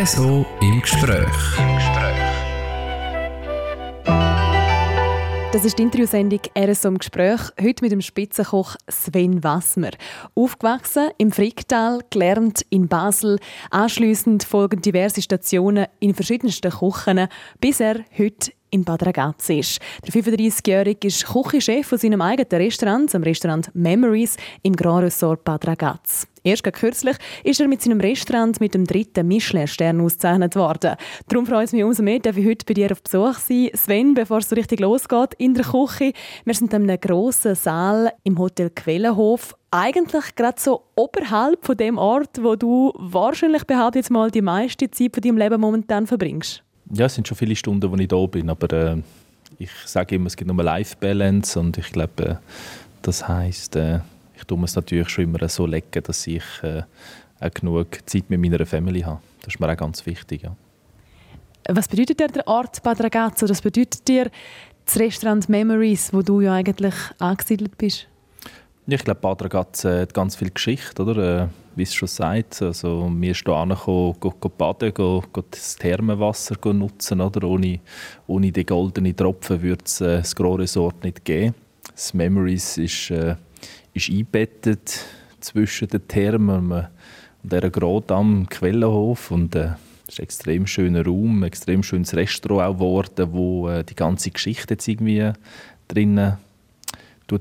RSO im Gespräch. Das ist die Interviewsendung RSO im Gespräch. Heute mit dem Spitzenkoch Sven Wassmer. Aufgewachsen im Fricktal, gelernt in Basel. Anschließend folgen diverse Stationen in verschiedensten Küchen, bis er heute in Bad Ragaz ist. Der 35-Jährige ist Küchenchef von seinem eigenen Restaurant, dem Restaurant Memories im Grand Resort Bad Ragaz. Erst kürzlich ist er mit seinem Restaurant mit dem dritten Michelin-Stern ausgezeichnet worden. Darum freut es mich umso mehr, dass ich heute bei dir auf Besuch sein Sven, bevor es so richtig losgeht in der Küche. Wir sind in einem grossen Saal im Hotel Quellenhof. Eigentlich gerade so oberhalb von dem Ort, wo du wahrscheinlich behaupte jetzt mal die meiste Zeit von deinem Leben momentan verbringst. Ja, es sind schon viele Stunden, wo ich da bin, aber äh, ich sage immer, es gibt nur Life-Balance und ich glaube, äh, das heißt, äh, ich tue es natürlich schon immer so legen, dass ich äh, auch genug Zeit mit meiner Family habe. Das ist mir auch ganz wichtig. Ja. Was bedeutet dir der Ort Bad Ragazzo? Was bedeutet dir das Restaurant Memories, wo du ja eigentlich angesiedelt bist? Ich glaube, Bad Ragaz hat ganz viel Geschichte, oder? Äh, wie es schon sagt. Also, wir sind hier angekommen, go, go baden, go, go das Thermenwasser nutzen. Oder? Ohne, ohne die goldenen Tropfen würde es äh, das Gros Resort nicht geben. Das Memories ist, äh, ist eingebettet zwischen den Thermen und dieser Grot am Quellenhof. Und, äh, es ist ein extrem schöner Raum, ein extrem schönes Restaurant auch geworden, wo äh, die ganze Geschichte jetzt irgendwie drinnen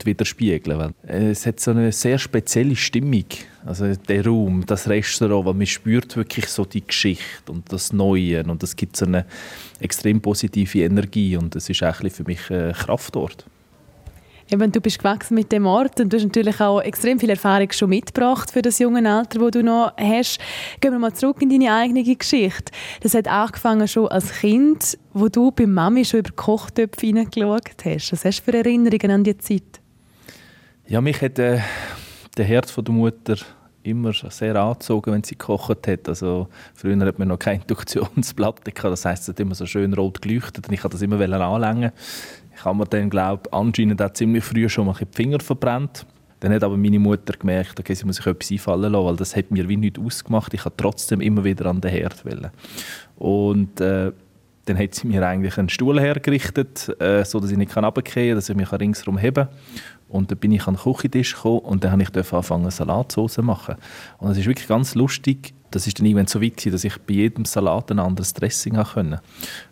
widerspiegeln. Weil äh, es hat so eine sehr spezielle Stimmung, also der Raum, das Restaurant, weil man spürt wirklich so die Geschichte und das Neue und es gibt so eine extrem positive Energie und das ist eigentlich für mich ein Kraftort. Eben, du bist gewachsen mit dem Ort und du hast natürlich auch extrem viel Erfahrung schon mitgebracht für das junge Alter, wo du noch hast. Gehen wir mal zurück in deine eigene Geschichte. Das hat angefangen schon als Kind, wo du bei Mami schon über Kochtöpfe hineingeschaut hast. Was hast du für Erinnerungen an diese Zeit? Ja, mich hat äh, der Herz von der Mutter immer sehr angezogen, wenn sie gekocht hat. Also, früher hat man noch keine Induktionsplatte das heisst, es hat immer so schön rot geleuchtet und ich konnte das immer anlängen. Ich habe mir dann, glaube anscheinend auch ziemlich früh schon mal die Finger verbrannt. Dann hat aber meine Mutter gemerkt, okay, sie muss sich etwas einfallen lassen, weil das hat mir wie nichts ausgemacht. Ich habe trotzdem immer wieder an den Herd wollen. Und äh, dann hat sie mir eigentlich einen Stuhl hergerichtet, äh, so dass ich nicht runterfallen kann, dass ich mich ringsherum heben kann. Und dann bin ich an den Küchentisch gekommen und dann durfte ich anfangen, Salatsauce zu machen. Und es ist wirklich ganz lustig. Das ist dann irgendwann so weit dass ich bei jedem Salat ein anderes Dressing haben konnte.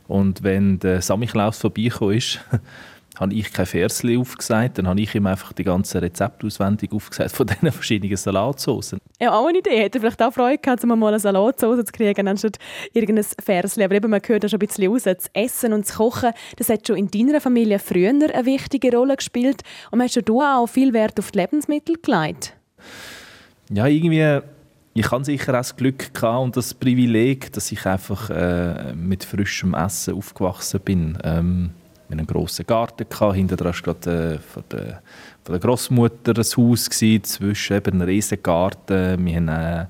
Und wenn der Samichlaus vorbeigekommen ist, habe ich kein Versli aufgesagt, dann habe ich ihm einfach die ganze Rezepte auswendig aufgesagt von diesen verschiedenen Salatsoßen. Ja, auch eine Idee. Hätte vielleicht auch Freude gehabt, um mal eine Salatsauce zu kriegen, anstatt irgendein Versli. Aber eben, man hört ja schon ein bisschen raus, das Essen und das Kochen, das hat schon in deiner Familie früher eine wichtige Rolle gespielt. Und hast du auch viel Wert auf die Lebensmittel gelegt? Ja, irgendwie ich habe sicher auch das Glück gehabt und das Privileg, dass ich einfach äh, mit frischem Essen aufgewachsen bin. Ähm, wir einen grossen Garten gehabt. Hinter dran war äh, von der, von der Großmutter ein Haus gewesen, zwischen eben einem riesen Garten. Wir hatten äh,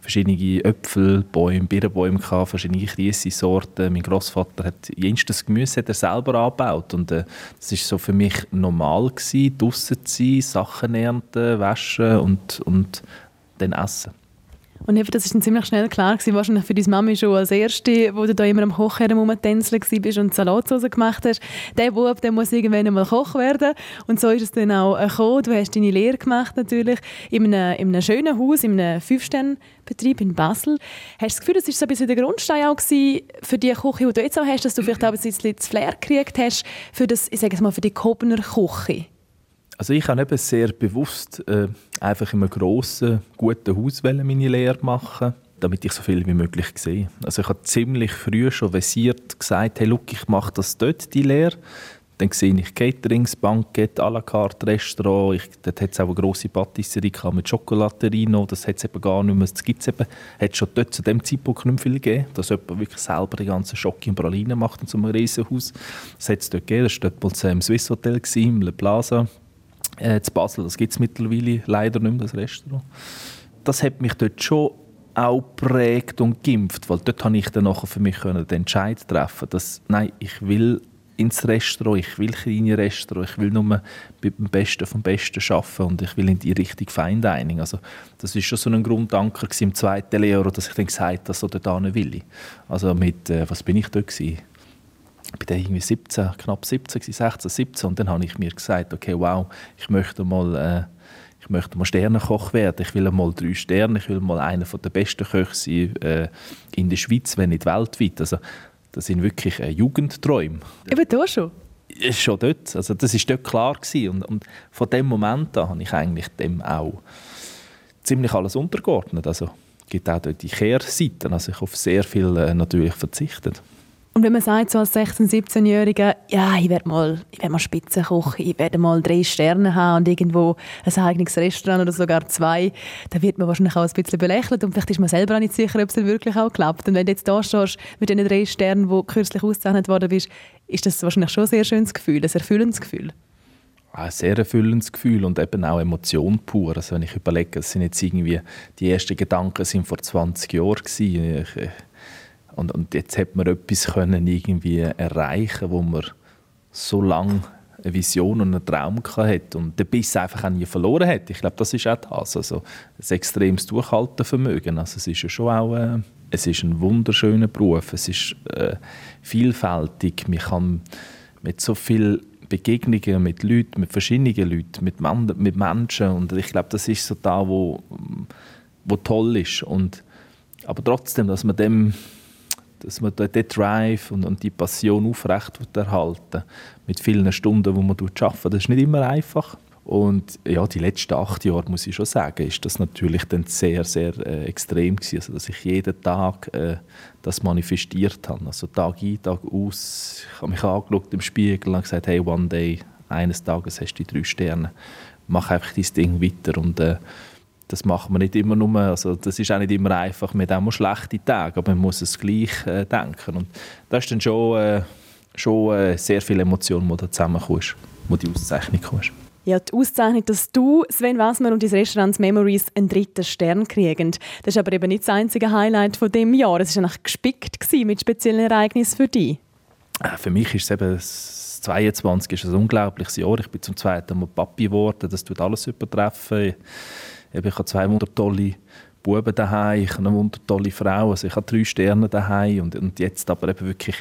verschiedene Äpfelbäume, Birnenbäume gehabt, verschiedene Riesensorten. Mein Großvater hat jenstes Gemüse hat er selber angebaut und äh, das ist so für mich normal gewesen, draußen zu sein, Sachen ernten, waschen und, und dann essen. Und eben, das ist dann ziemlich schnell klar gewesen, wahrscheinlich für deine Mami schon als Erste, wo du da immer am Kochherd rumtänzeln bist und Salatsauce gemacht hast. Der Bub, der muss irgendwann einmal Koch werden. Und so ist es dann auch gekommen. Du hast deine Lehre gemacht natürlich in einem, in einem schönen Haus, in einem Fünf-Sterne-Betrieb in Basel. Hast du das Gefühl, das war so ein bisschen der Grundstein auch für die Küche, die du jetzt auch hast, dass du vielleicht auch ein bisschen das Flair gekriegt hast für das, ich sage es mal, für die Kobner Küche? Also ich habe eben sehr bewusst äh, einfach in einem grossen, guten Haus meine Lehre machen damit ich so viel wie möglich sehe. Also ich habe ziemlich früh schon versiert gesagt, hey, look, ich mache das dort, die Lehre. Dann sehe ich Caterings, Bankett, à la carte, Restaurant. Ich, dort hat es auch eine grosse Patisserie mit Schokolaterie. Das hat es eben gar nicht mehr. Das gibt es. Hat schon dort zu dem Zeitpunkt nicht viel gegeben, dass jemand wirklich selber die ganzen Schocke und Pralinen macht in so einem Riesenhaus. Das hat es dort gegeben. Das war dort im Swiss Hotel, im Le Plaza äh, zu Basel. Das gibt es mittlerweile leider nicht mehr, das Restaurant. Das hat mich dort schon auch prägt und geimpft, weil dort habe ich dann nachher für mich den Entscheid treffen dass nein, ich will ins Restaurant, ich will kleine Restaurant, ich will nur mit dem Besten vom Besten arbeiten und ich will in die Richtung Fine. Also das ist schon so ein Grundanker im zweiten Lehrjahr, dass ich dann gesagt habe, so da will. Also mit, äh, was bin ich da gewesen? Ich war irgendwie 17, knapp 17, 16, 17 und dann habe ich mir gesagt, okay, wow, ich möchte mal, äh, ich möchte mal Sternenkoch werden. Ich will mal drei Sterne, ich will mal einer der besten Köche sein äh, in der Schweiz, wenn nicht weltweit. Also das sind wirklich äh, Jugendträume. Eben da schon? Ist schon dort. Also das ist dort klar gewesen. Und, und von dem Moment an habe ich eigentlich dem auch ziemlich alles untergeordnet. Also es gibt auch dort die Kehrseiten. Also ich habe auf sehr viel äh, natürlich verzichtet. Und wenn man sagt, so als 16-, 17-Jähriger, ja, ich werde mal, ich mal Spitzenkoch, ich werde mal drei Sterne haben und irgendwo ein eigenes Restaurant oder sogar zwei, dann wird man wahrscheinlich auch ein bisschen belächelt und vielleicht ist man selber auch nicht sicher, ob es dann wirklich auch klappt. Und wenn du jetzt da stehst mit diesen drei Sternen, wo kürzlich ausgezeichnet worden bist, ist das wahrscheinlich schon ein sehr schönes Gefühl, ein erfüllendes Gefühl. Ein sehr erfüllendes Gefühl und eben auch Emotion pur. Also wenn ich überlege, es sind jetzt irgendwie, die ersten Gedanken sind vor 20 Jahren gewesen. Ich, und, und jetzt hat man etwas können irgendwie erreichen, wo man so lange eine Vision und einen Traum hatte und den Biss einfach auch nie verloren hat. Ich glaube, das ist auch das. Also ein extremes Durchhaltevermögen. Also es ist ja schon auch äh, es ist ein wunderschöner Beruf. Es ist äh, vielfältig. Man kann mit so vielen Begegnungen mit Leuten, mit verschiedenen Leuten, mit, Man mit Menschen und ich glaube, das ist so da, wo, wo toll ist. Und, aber trotzdem, dass man dem dass man den Drive und, und die Passion aufrecht erhalten mit vielen Stunden, wo man arbeiten das ist nicht immer einfach. Und ja, die letzten acht Jahre, muss ich schon sagen, ist das natürlich dann sehr, sehr äh, extrem gewesen. Also, dass ich jeden Tag äh, das manifestiert habe. Also Tag ein, Tag aus. Ich habe mich angeschaut im Spiegel und gesagt, hey, one day, eines Tages hast du die drei Sterne. Mach einfach dein Ding weiter und äh, das macht man nicht immer nur, also das ist auch nicht immer einfach, man hat auch mal schlechte Tage, aber man muss es gleich äh, denken und das ist dann schon, äh, schon äh, sehr viel Emotion, die da zusammenkommt, wo die Auszeichnung kommt. Ja, die Auszeichnung, dass du, Sven Wassmer und dein Restaurant Memories einen dritten Stern kriegen. Das ist aber eben nicht das einzige Highlight von dem Jahr. Es war eigentlich gespickt mit speziellen Ereignissen für dich. Äh, für mich ist es eben das 22 ist ein unglaubliches Jahr. Ich bin zum zweiten Mal Papi geworden. Das tut alles übertreffen. Ich habe zwei wundertolle Buben daheim, ich habe eine wundertolle Frau, also ich habe drei Sterne daheim und, und jetzt aber eben wirklich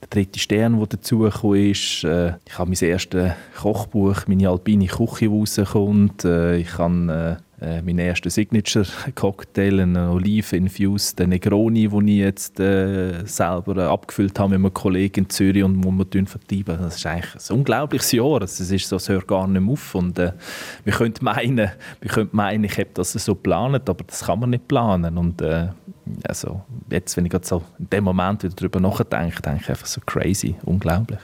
der dritte Stern, der dazugekommen ist. Äh, ich habe mein erstes Kochbuch, meine alpine Küche, rauskommt. Äh, ich habe äh, äh, mein erster Signature-Cocktail, ein Olive-infused Negroni, den ich jetzt äh, selber äh, abgefüllt habe mit einem Kollegen in Zürich und wo wir vertreiben. Das ist eigentlich ein unglaubliches Jahr. Es ist so, es hört gar nicht mehr auf. Und, äh, wir könnten meinen, wir könnten meinen, ich habe das so geplant, aber das kann man nicht planen. Und äh, also, jetzt, wenn ich so in dem Moment wieder darüber nachdenke, denke ich einfach so crazy, unglaublich.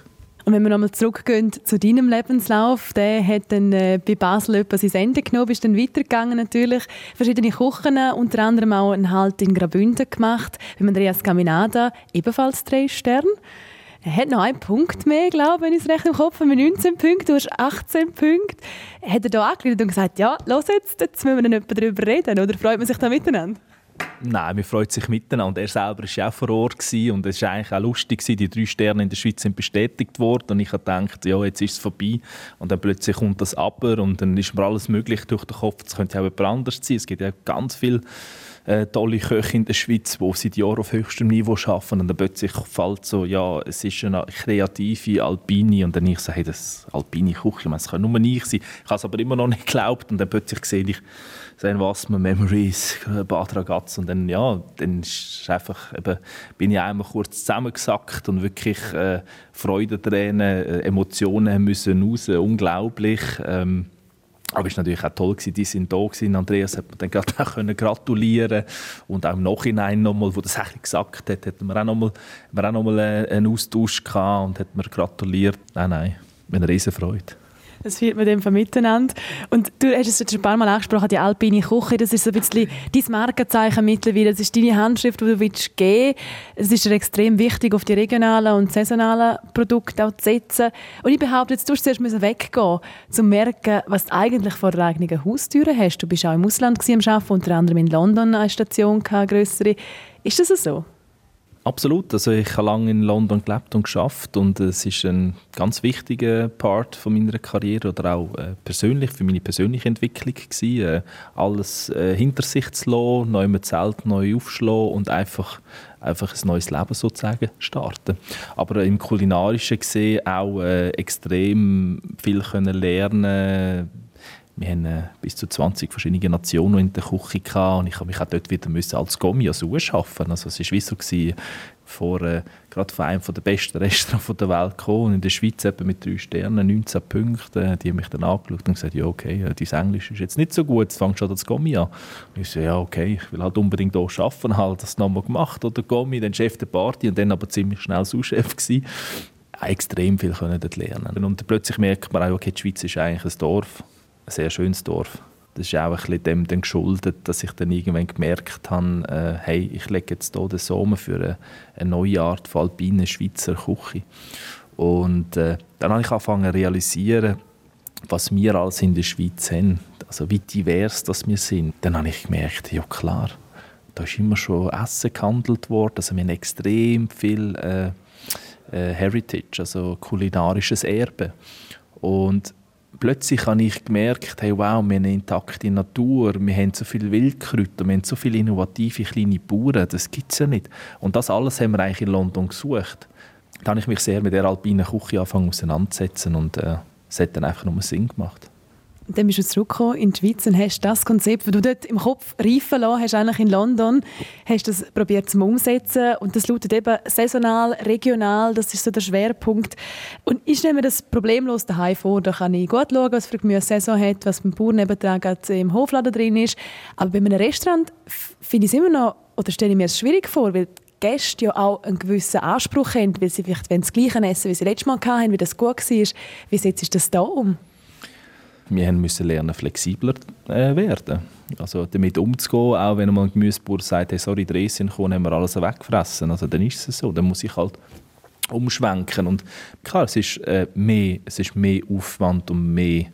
Und wenn wir nochmal zurückgehen zu deinem Lebenslauf, der hat dann äh, bei Basel etwas ins Ende genommen, bist dann weitergegangen natürlich, verschiedene Küchen, unter anderem auch einen Halt in Graubünden gemacht, bei Andreas Caminada, ebenfalls drei Sterne. Er hat noch einen Punkt mehr, glaube ich, wenn ich es recht im Kopf habe, 19 Punkte, du hast 18 Punkte. Hat er da angerufen und gesagt, ja, los jetzt, jetzt müssen wir dann darüber reden, oder freut man sich da miteinander? Nein, wir freuen sich miteinander. Er selber war auch vor Ort und es war eigentlich auch lustig. Die drei Sterne in der Schweiz sind bestätigt worden und ich habe gedacht, ja, jetzt ist es vorbei. Und dann plötzlich kommt das aber und dann ist mir alles möglich durch den Kopf. Es könnte auch jemand anders sein. Es gibt ja ganz viele äh, tolle Köche in der Schweiz, die seit Jahren auf höchstem Niveau arbeiten und dann plötzlich fällt so, ja, es ist eine kreative Alpine und dann ich so, hey, das Alpine Küche, es kann nur ich sein. Ich habe es aber immer noch nicht geglaubt und dann plötzlich sehe ich, Sein Wasser, Memories, Bad Ragaz und dann, ja, dann ist einfach, eben, bin ich einmal kurz zusammengesackt und wirklich äh, Freudentränen, äh, Emotionen müssen raus, unglaublich. Ähm, aber es war natürlich auch toll, gewesen, die sind da gewesen. Andreas hat mir dann gerade auch können gratulieren und auch im Nachhinein nochmal, wo das eigentlich gesagt hat, hatten wir auch nochmal, auch nochmal äh, einen Austausch gehabt und hat mir gratuliert. Nein, nein, eine riesen Freude. Das führt man dem miteinander. Und du hast es schon ein paar Mal angesprochen, die alpine Küche, das ist so ein bisschen dein Markenzeichen mittlerweile. Das ist deine Handschrift, die du willst geben Es ist dir extrem wichtig, auf die regionalen und saisonalen Produkte auch zu setzen. Und ich behaupte, jetzt musst du zuerst weggehen, um zu merken, was du eigentlich vor der eigenen Haustür hast. Du bist auch im Ausland am Arbeiten, unter anderem in London eine Station, eine grössere. Ist das so? Absolut. Also ich habe lange in London gelebt und geschafft und es ist ein ganz wichtiger Part von meiner Karriere oder auch äh, persönlich für meine persönliche Entwicklung gewesen, äh, alles äh, hinter sich zu lassen, neu mit Zelt neu aufschlagen und einfach einfach ein neues Leben sozusagen starten. Aber im kulinarischen gesehen auch äh, extrem viel können lernen wir haben äh, bis zu 20 verschiedene Nationen in der Küche gehabt und ich habe mich auch dort wieder müssen als als schaffen. Also es war wie so gewesen, vor, äh, gerade von einem der besten Restaurants der Welt gekommen und in der Schweiz eben mit drei Sternen, 19 Punkten. Die haben mich dann angeschaut und gesagt, ja okay, äh, dein Englisch ist jetzt nicht so gut, jetzt fängst du an als Gommi an. Und ich so, ja okay, ich will halt unbedingt hier arbeiten, halt das nochmal gemacht oder Gommi, dann Chef der Party und dann aber ziemlich schnell Sous-Chef gewesen extrem viel können dort lernen. Und plötzlich merkt man auch, okay, die Schweiz ist eigentlich ein Dorf sehr schönes Dorf. Das ist auch ein bisschen dem geschuldet, dass ich dann irgendwann gemerkt habe, äh, hey, ich lege jetzt hier den Sommer für eine, eine neue Art von alpinen Schweizer Küche. Und äh, dann habe ich angefangen zu realisieren, was wir alles in der Schweiz haben, also wie divers das wir sind. Dann habe ich gemerkt, ja klar, da ist immer schon Essen gehandelt worden, also wir haben extrem viel äh, äh, Heritage, also kulinarisches Erbe. Und plötzlich habe ich gemerkt, hey, wow, wir haben eine intakte Natur, wir haben so viele Wildkräuter, wir haben so viele innovative kleine Bauern, das gibt es ja nicht. Und das alles haben wir eigentlich in London gesucht. Da habe ich mich sehr mit der alpinen Küche angefangen auseinanderzusetzen und äh, es hat dann einfach nur Sinn gemacht dann bist du zurückgekommen in die Schweiz und hast das Konzept, das du dort im Kopf reifen lassen hast, eigentlich in London, hast das probiert zu umsetzen und das lautet eben saisonal, regional, das ist so der Schwerpunkt. Und ich stelle mir das problemlos daheim vor, da kann ich gut schauen, was für Gemüse Saison hat, was beim Bauern im Hofladen drin ist, aber bei einem Restaurant finde ich es immer noch, oder stelle ich mir es schwierig vor, weil Gäste ja auch einen gewissen Anspruch haben, weil sie vielleicht das Gleiche essen, wie sie letztes Mal hatten, wie das gut war. Wie setzt du das da um? Wir müssen lernen, flexibler äh, werden. Also damit umzugehen, auch wenn mal ein Gemüsebauer sagt, hey, sorry, drei sind gekommen, haben wir alles weggefressen. Also dann ist es so, dann muss ich halt umschwenken. Und klar, es ist, äh, mehr, es ist mehr Aufwand und mehr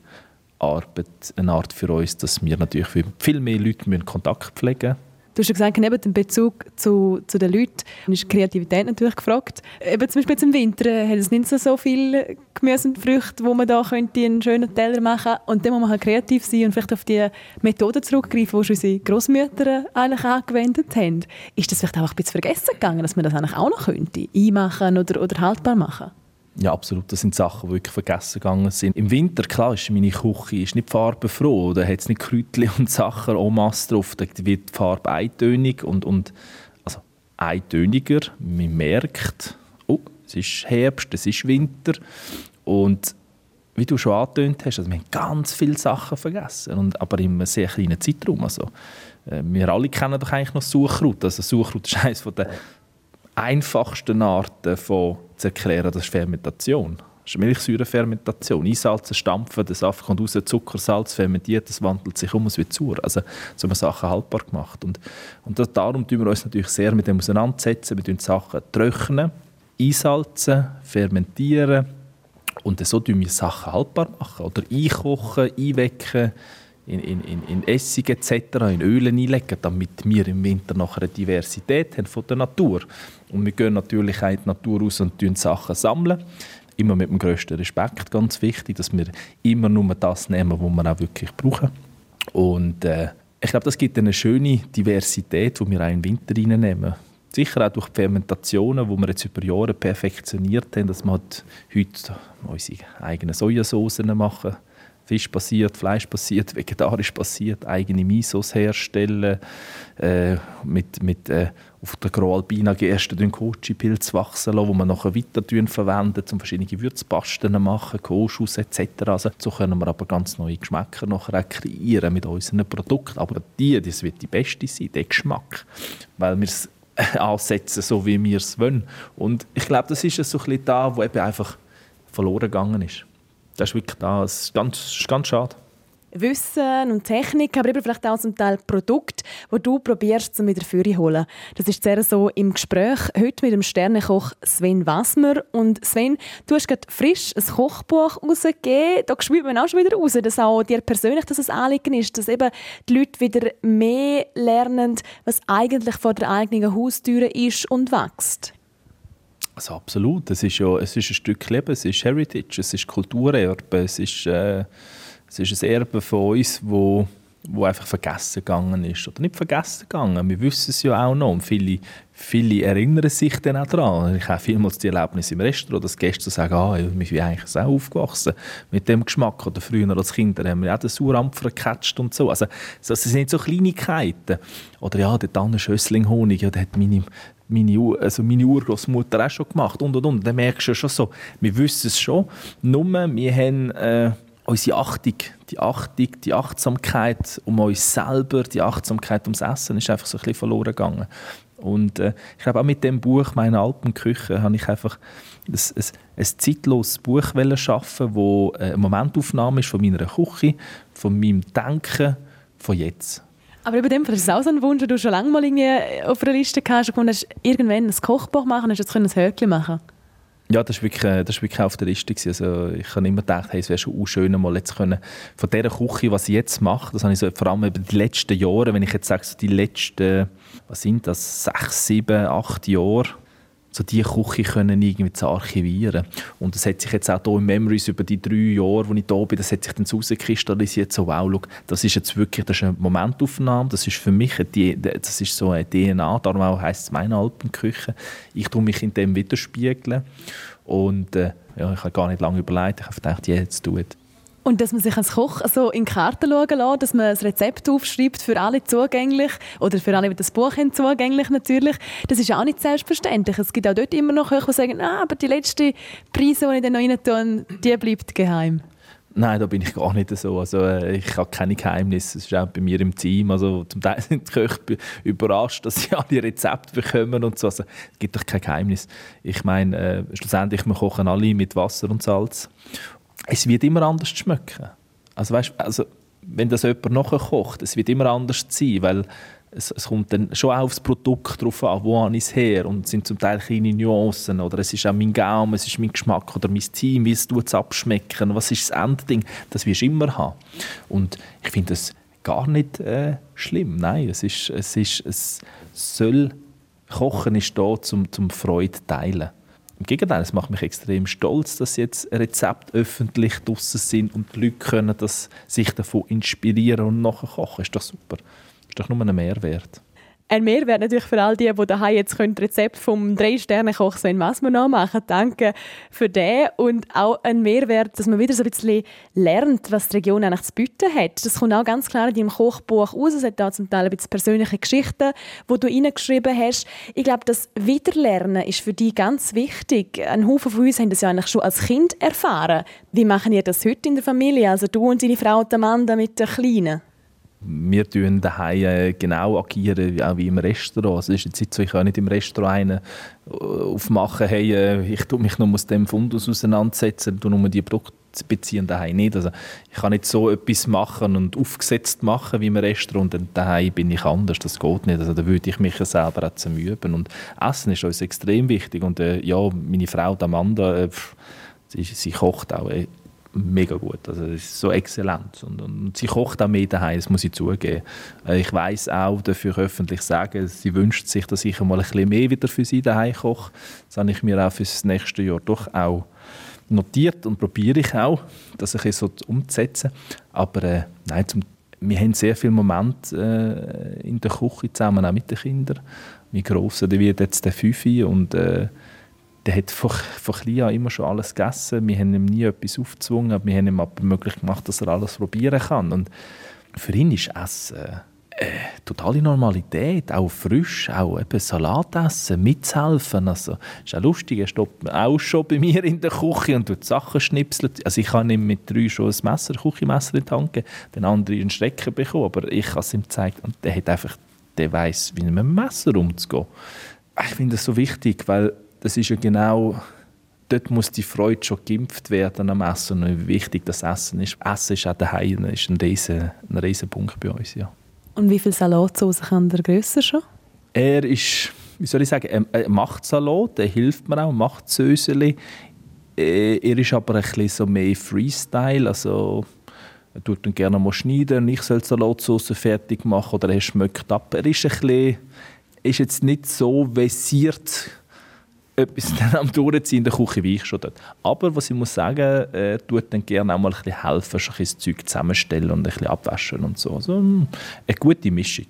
Arbeit, eine Art für uns, dass wir natürlich viel mehr Leute Kontakt pflegen müssen Du hast ja gesagt, neben dem Bezug zu, zu den Leuten ist Kreativität natürlich gefragt. Eben zum Beispiel jetzt im Winter äh, hat es nicht so, so viel Gemüse und Früchte, wo man da könnte einen schönen Teller machen könnte. Und dann muss man halt kreativ sein und vielleicht auf die Methoden zurückgreifen, die unsere Großmütter eigentlich angewendet haben. Ist das vielleicht auch ein bisschen vergessen gegangen, dass man das eigentlich auch noch könnte? Einmachen oder, oder haltbar machen? Ja, absolut. Das sind Sachen, die wirklich vergessen gegangen sind. Im Winter, klar, ist meine Küche ist nicht farbenfroh. Da hat es nicht Kräutchen und Sachen en masse drauf. Da wird die Farbe eintönig und, und also eintöniger. Man merkt, oh, es ist Herbst, es ist Winter. Und wie du schon angetönt hast, also wir haben ganz viele Sachen vergessen, und, aber in einem sehr kleinen Zeitraum. Also, äh, wir alle kennen doch eigentlich noch Suchrut. Also Suchrut ist eines der einfachsten Arten von zu erklären, das ist Fermentation. Das ist Milchsäurefermentation. Einsalzen, stampfen, der Saft kommt raus, Zucker, Salz fermentiert, das wandelt sich um, es wird sauer. Also so haben wir Sachen haltbar gemacht. Und, und das, darum tun wir uns natürlich sehr mit dem auseinandersetzen. Wir tun Sachen trocknen, einsalzen, fermentieren und so tun wir Sachen haltbar machen. Oder einkochen, einwecken, in, in, in Essig etc., in Ölen einlegen, damit wir im Winter noch eine Diversität haben von der Natur. Und wir gehen natürlich auch in die Natur raus und sammeln Sachen. sammeln. Immer mit dem grössten Respekt, ganz wichtig, dass wir immer nur das nehmen, was wir auch wirklich brauchen. Und äh, ich glaube, das gibt eine schöne Diversität, die wir auch im Winter reinnehmen. Sicher auch durch die Fermentationen, die wir jetzt über Jahre perfektioniert haben, dass wir halt heute unsere eigenen Sojasauce machen Fisch passiert, Fleisch passiert, vegetarisch passiert, eigene Misos herstellen, äh, mit, mit äh, auf der Groalpina Gerste den Kochi-Pilz wachsen lassen, wo man nachher weiter verwenden, um verschiedene Gewürzpasten zu machen, Koschus etc. Also, so können wir aber ganz neue Geschmäcker nachher kreieren mit unseren Produkten. Aber die, das wird die beste sein, der Geschmack, weil wir es ansetzen, so wie wir es wollen. Und ich glaube, das ist so ein bisschen da, wo eben einfach verloren gegangen ist. Das ist wirklich da. Das ist ganz, ganz schade. Wissen und Technik, aber eben vielleicht auch zum Teil Produkte, die du probierst, um wieder zu holen. Das ist sehr so im Gespräch heute mit dem Sternenkoch Sven Wassmer. Und Sven, du hast gerade frisch ein Kochbuch rausgegeben. Da spürt man auch schon wieder raus, dass auch dir persönlich das ein Anliegen ist, dass eben die Leute wieder mehr lernen, was eigentlich vor der eigenen Haustür ist und wächst. Also absolut. Es ist ja es ist ein Stück Leben, es ist Heritage, es ist Kulturerbe, es ist, äh, es ist ein Erbe von uns, wo wo einfach vergessen gegangen ist. Oder nicht vergessen gegangen, wir wissen es ja auch noch. Und viele, viele erinnern sich dann auch daran. Ich habe vielmals die Erlebnis im Restaurant, dass Gäste sagen, ah, wir sind eigentlich auch aufgewachsen mit dem Geschmack. Oder früher als Kinder haben wir auch den Surampfer gecatcht und so. Also das sind so Kleinigkeiten. Oder ja, der Tanne Schössling-Honig, ja, der hat meine, meine, also meine Urgroßmutter auch schon gemacht und und und. Dann merkst du schon so, wir wissen es schon, nur wir haben... Äh, unsere Achtung, die Achtung, die Achtsamkeit um uns selber, die Achtsamkeit ums Essen ist einfach so ein bisschen verloren gegangen. Und äh, ich glaube auch mit dem Buch «Meine Alpenküche» habe ich einfach ein, ein, ein zeitloses Buch schaffen, wo äh, eine Momentaufnahme ist von meiner Küche, von meinem Denken, von jetzt. Aber über dem ist es auch so ein Wunsch, den du schon lange mal irgendwie auf einer Liste hast und hast irgendwann ein Kochbuch machen, du jetzt ein Höckchen machen ja, das war wirklich, äh, das wirklich auf der Liste. Also ich habe immer gedacht, hey, es wäre schon schön, mal jetzt können, von dieser Küche, was ich jetzt mache, das habe ich so, vor allem über die letzten Jahre, wenn ich jetzt sage, so die letzten, was sind das, sechs, sieben, acht Jahre, so die Küche können irgendwie zu archivieren. Und das hat sich jetzt auch hier in Memories über die drei Jahre, wo ich da bin, das hat sich dann herauskristallisiert, so wow, look, das ist jetzt wirklich das ist eine Momentaufnahme, das ist für mich eine, das ist so eine DNA, darum auch heisst es meine Alpenküche. Ich tue mich in dem widerspiegeln und äh, ja, ich habe gar nicht lange überlegt, ich habe gedacht, yeah, jetzt tu es. Und dass man sich als Koch so in Karten schauen lässt, dass man ein Rezept aufschreibt, für alle zugänglich, oder für alle, die das Buch haben, zugänglich natürlich, das ist auch nicht selbstverständlich. Es gibt auch dort immer noch Köche, die sagen, ah, aber die letzte Preise, die ich dann noch rein tue, die bleibt geheim. Nein, da bin ich gar nicht so. Also, äh, ich habe keine Geheimnisse. Es ist auch bei mir im Team. Also, zum Teil sind die Köche überrascht, dass sie alle Rezepte bekommen und so. Also, es gibt doch kein Geheimnis. Ich meine, äh, schlussendlich, wir kochen alle mit Wasser und Salz es wird immer anders schmecken. Also, weißt, also wenn das jemand nachher kocht, es wird immer anders sein, weil es, es, kommt dann schon aufs Produkt drauf an, wo habe ich es her und es sind zum Teil kleine Nuancen oder es ist auch mein Gaumen, es ist mein Geschmack oder mein Team, wie es es abschmecken, was ist das Endding, das wirst du immer haben. Und ich finde das gar nicht äh, schlimm, nein, es ist, es ist, es soll, Kochen ist da, zum, zum Freude teilen. Im Gegenteil, es macht mich extrem stolz, dass jetzt Rezepte öffentlich draussen sind und die Leute können das, sich davon inspirieren und nachher kochen. Ist doch super. Ist doch nur ein Mehrwert. Ein Mehrwert natürlich für all die, die daheim jetzt können Rezept vom Drei-Sterne-Koch Sven Massmer nachmachen Danke für den. Und auch ein Mehrwert, dass man wieder so ein bisschen lernt, was die Region eigentlich zu bieten hat. Das kommt auch ganz klar in deinem Kochbuch raus. Es hat auch zum Teil ein bisschen persönliche Geschichten, die du reingeschrieben hast. Ich glaube, das Wiederlernen ist für dich ganz wichtig. Ein Haufen von uns haben das ja eigentlich schon als Kind erfahren. Wie machen ihr das heute in der Familie? Also du und deine Frau Amanda mit der Kleinen? Wir tun daheim äh, genau agieren, auch wie im Restaurant. Es ist jetzt so, ich kann nicht im Restaurant einen äh, aufmachen, hey, äh, ich tue mich nur aus dem Fundus auseinandersetzen, und nur die Produkte beziehen daheim nicht. Also ich kann nicht so etwas machen und aufgesetzt machen wie im Restaurant und daheim bin ich anders, das geht nicht. Also da würde ich mich selber auch zum Üben. Und Essen ist uns extrem wichtig und äh, ja, meine Frau Amanda, äh, sie, sie kocht auch äh, mega gut. Also es ist so exzellent. Und, und, sie kocht auch mehr daheim, das muss ich zugeben. Äh, ich weiß auch, dafür öffentlich sagen, sie wünscht sich, dass ich einmal ein bisschen mehr wieder für sie daheim koche. Das habe ich mir auch für das nächste Jahr doch auch notiert und probiere ich auch, das ein bisschen so umzusetzen. Aber äh, nein, zum, wir haben sehr viele Momente äh, in der Küche zusammen, auch mit den Kindern. Mein Grosser, der wird jetzt der Fünfi und äh, der hat von, von klein an immer schon alles gegessen. Wir haben ihm nie etwas aufgezwungen, aber wir haben ihm aber möglich gemacht, dass er alles probieren kann. Und für ihn ist Essen äh, totale Normalität, auch frisch, auch eben Salat essen, mitzuhelfen. Also, ist auch lustig, er steht auch schon bei mir in der Küche und tut Sachen schnipseln. Also ich habe ihm mit drei schon ein Messer, ein Küchenmesser in die Hand gegeben, den anderen einen Strecker bekommen, aber ich habe es ihm gezeigt und der hat einfach, der weiß, wie mit dem Messer umzugehen. Ich finde das so wichtig, weil das ist ja genau dort muss die Freude schon geimpft werden am Essen und wie wichtig das Essen ist. Essen ist auch daheim ist ein riesen, ein riesen Punkt bei uns, ja. Und wie viel Salatsauce kann der grösser schon? Er ist, wie soll ich sagen, er macht Salat, er hilft mir auch, macht Söseli. Er ist aber ein bisschen so mehr Freestyle, also er tut dann gerne mal schneiden, ich soll Salatsauce fertig machen oder er schmeckt ab. Er ist ein bisschen, ist jetzt nicht so versiert etwas dann am Durchziehen in der Küche wie ich schon dort. Aber was ich muss sagen, er tut dann gerne auch mal ein bisschen helfen, ein bisschen Zeug zusammenstellen und ein bisschen abwaschen und so. Also eine gute Mischung.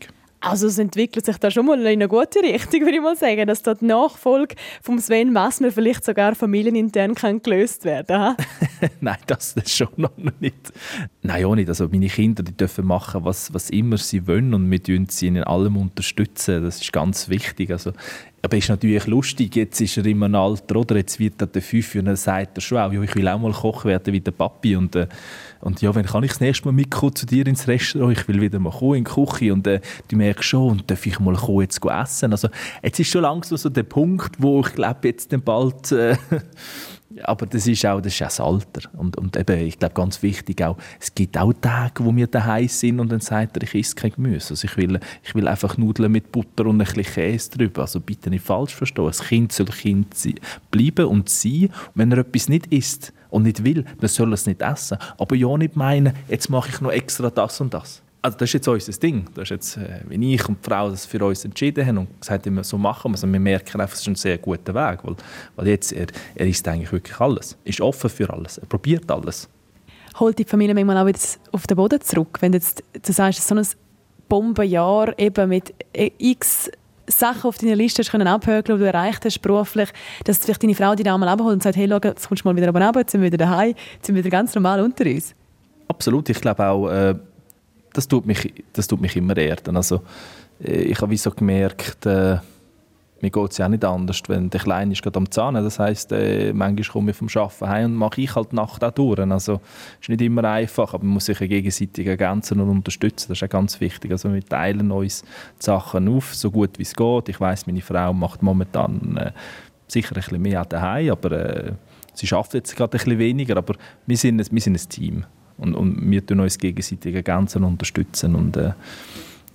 Also es entwickelt sich da schon mal in eine gute Richtung, würde ich mal sagen, dass dort die Nachfolge von Sven Massner vielleicht sogar familienintern kann gelöst werden kann. Nein, das, das schon noch nicht. Nein, auch nicht. Also meine Kinder die dürfen machen, was, was immer sie wollen und wir unterstützen sie in allem unterstützen. Das ist ganz wichtig. Also aber ist natürlich lustig, jetzt ist er in einem Alter, oder? Jetzt wird er der Fünf und dann sagt er schon auch, ja, ich will auch mal Koch werden wie der Papi. Und, äh, und ja, wenn kann ich das nächste Mal mitkommen zu dir ins Restaurant? Ich will wieder mal kommen in die Küche. Und äh, du merkst schon, und darf ich mal kommen, jetzt essen? Also jetzt ist schon langsam so der Punkt, wo ich glaube, jetzt bald... Äh, aber das ist auch das, ist auch das Alter. Und, und eben, ich glaube, ganz wichtig auch, es gibt auch Tage, wo wir daheim sind und dann sagt er, ich esse kein Gemüse. Also ich will, ich will einfach Nudeln mit Butter und ein bisschen Käse drüber. Also bitte nicht falsch verstehen. Das Kind soll Kind bleiben und sein. Und wenn er etwas nicht isst und nicht will, dann soll er es nicht essen. Aber ja nicht meinen, jetzt mache ich noch extra das und das also das ist jetzt unser Ding. Das ist jetzt, äh, wie ich und die Frau das für uns entschieden haben und gesagt haben, so machen wir es. Und wir merken einfach, es ist ein sehr guter Weg, weil, weil jetzt, er, er isst eigentlich wirklich alles. Er ist offen für alles. Er probiert alles. Holt die Familie manchmal auch wieder auf den Boden zurück? Wenn du, jetzt, du sagst, so ein Bombenjahr eben mit äh, x Sachen auf deiner Liste hast können abhökeln, die du erreicht hast beruflich, dass vielleicht deine Frau dich da mal abholt und sagt, hey, schau, jetzt kommst du mal wieder runter, jetzt sind wir wieder daheim, jetzt sind wir wieder ganz normal unter uns. Absolut. Ich glaube auch, äh das tut mich, das tut mich immer erden. Also, äh, ich habe so gemerkt, äh, mir geht es ja auch nicht anders, wenn der Kleine ist gerade am Zahnen. Das heisst, äh, manchmal komme ich vom Arbeiten heim und mache ich halt die Nacht auch durch. Also ist nicht immer einfach, aber man muss sich gegenseitig ergänzen und unterstützen. Das ist auch ganz wichtig. Also wir teilen uns die Sachen auf, so gut wie es geht. Ich weiß, meine Frau macht momentan äh, sicher ein bisschen mehr daheim, aber äh, sie schafft jetzt gerade ein bisschen weniger. Aber wir sind, wir sind ein Team. Und, und wir tun uns gegenseitig ergänzen und unterstützen. Und, äh,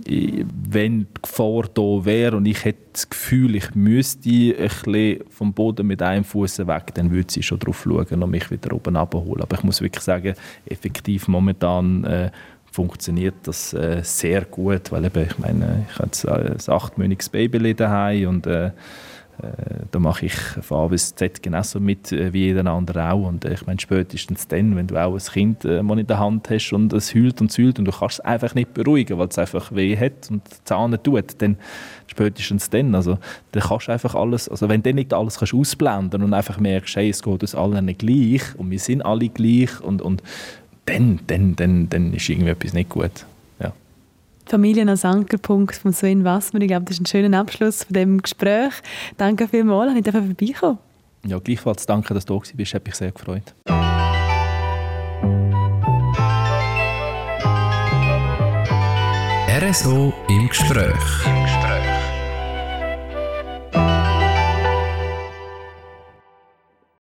wenn die Gefahr da wäre und ich hätte das Gefühl, ich müsste ein bisschen vom Boden mit einem Fuß weg, dann würde sie schon darauf schauen und mich wieder oben abholen. Aber ich muss wirklich sagen, effektiv momentan äh, funktioniert das äh, sehr gut, weil eben, ich meine, ich habe ein achtmonatiges Baby daheim und äh, da mache ich von A bis Z genauso mit äh, wie jeder andere auch. Und äh, ich meine, spätestens dann, wenn du auch ein Kind mal in der Hand hast und es heult und zühlt und du kannst es einfach nicht beruhigen, weil es einfach weh hat und Zahn tut, dann spätestens dann. Also, dann kannst du einfach alles, also wenn du nicht alles kannst ausblenden und einfach merkst, hey, es geht uns allen nicht gleich und wir sind alle gleich und, und dann, dann, dann, dann ist irgendwie etwas nicht gut. Familien als Ankerpunkt von Sven Wassmer. Ich glaube, das ist ein schöner Abschluss von dem Gespräch. Danke vielmals, ich darf vorbeikommen. Ja, gleichfalls danke, dass du da bist. Hat mich sehr gefreut. RSO im Gespräch.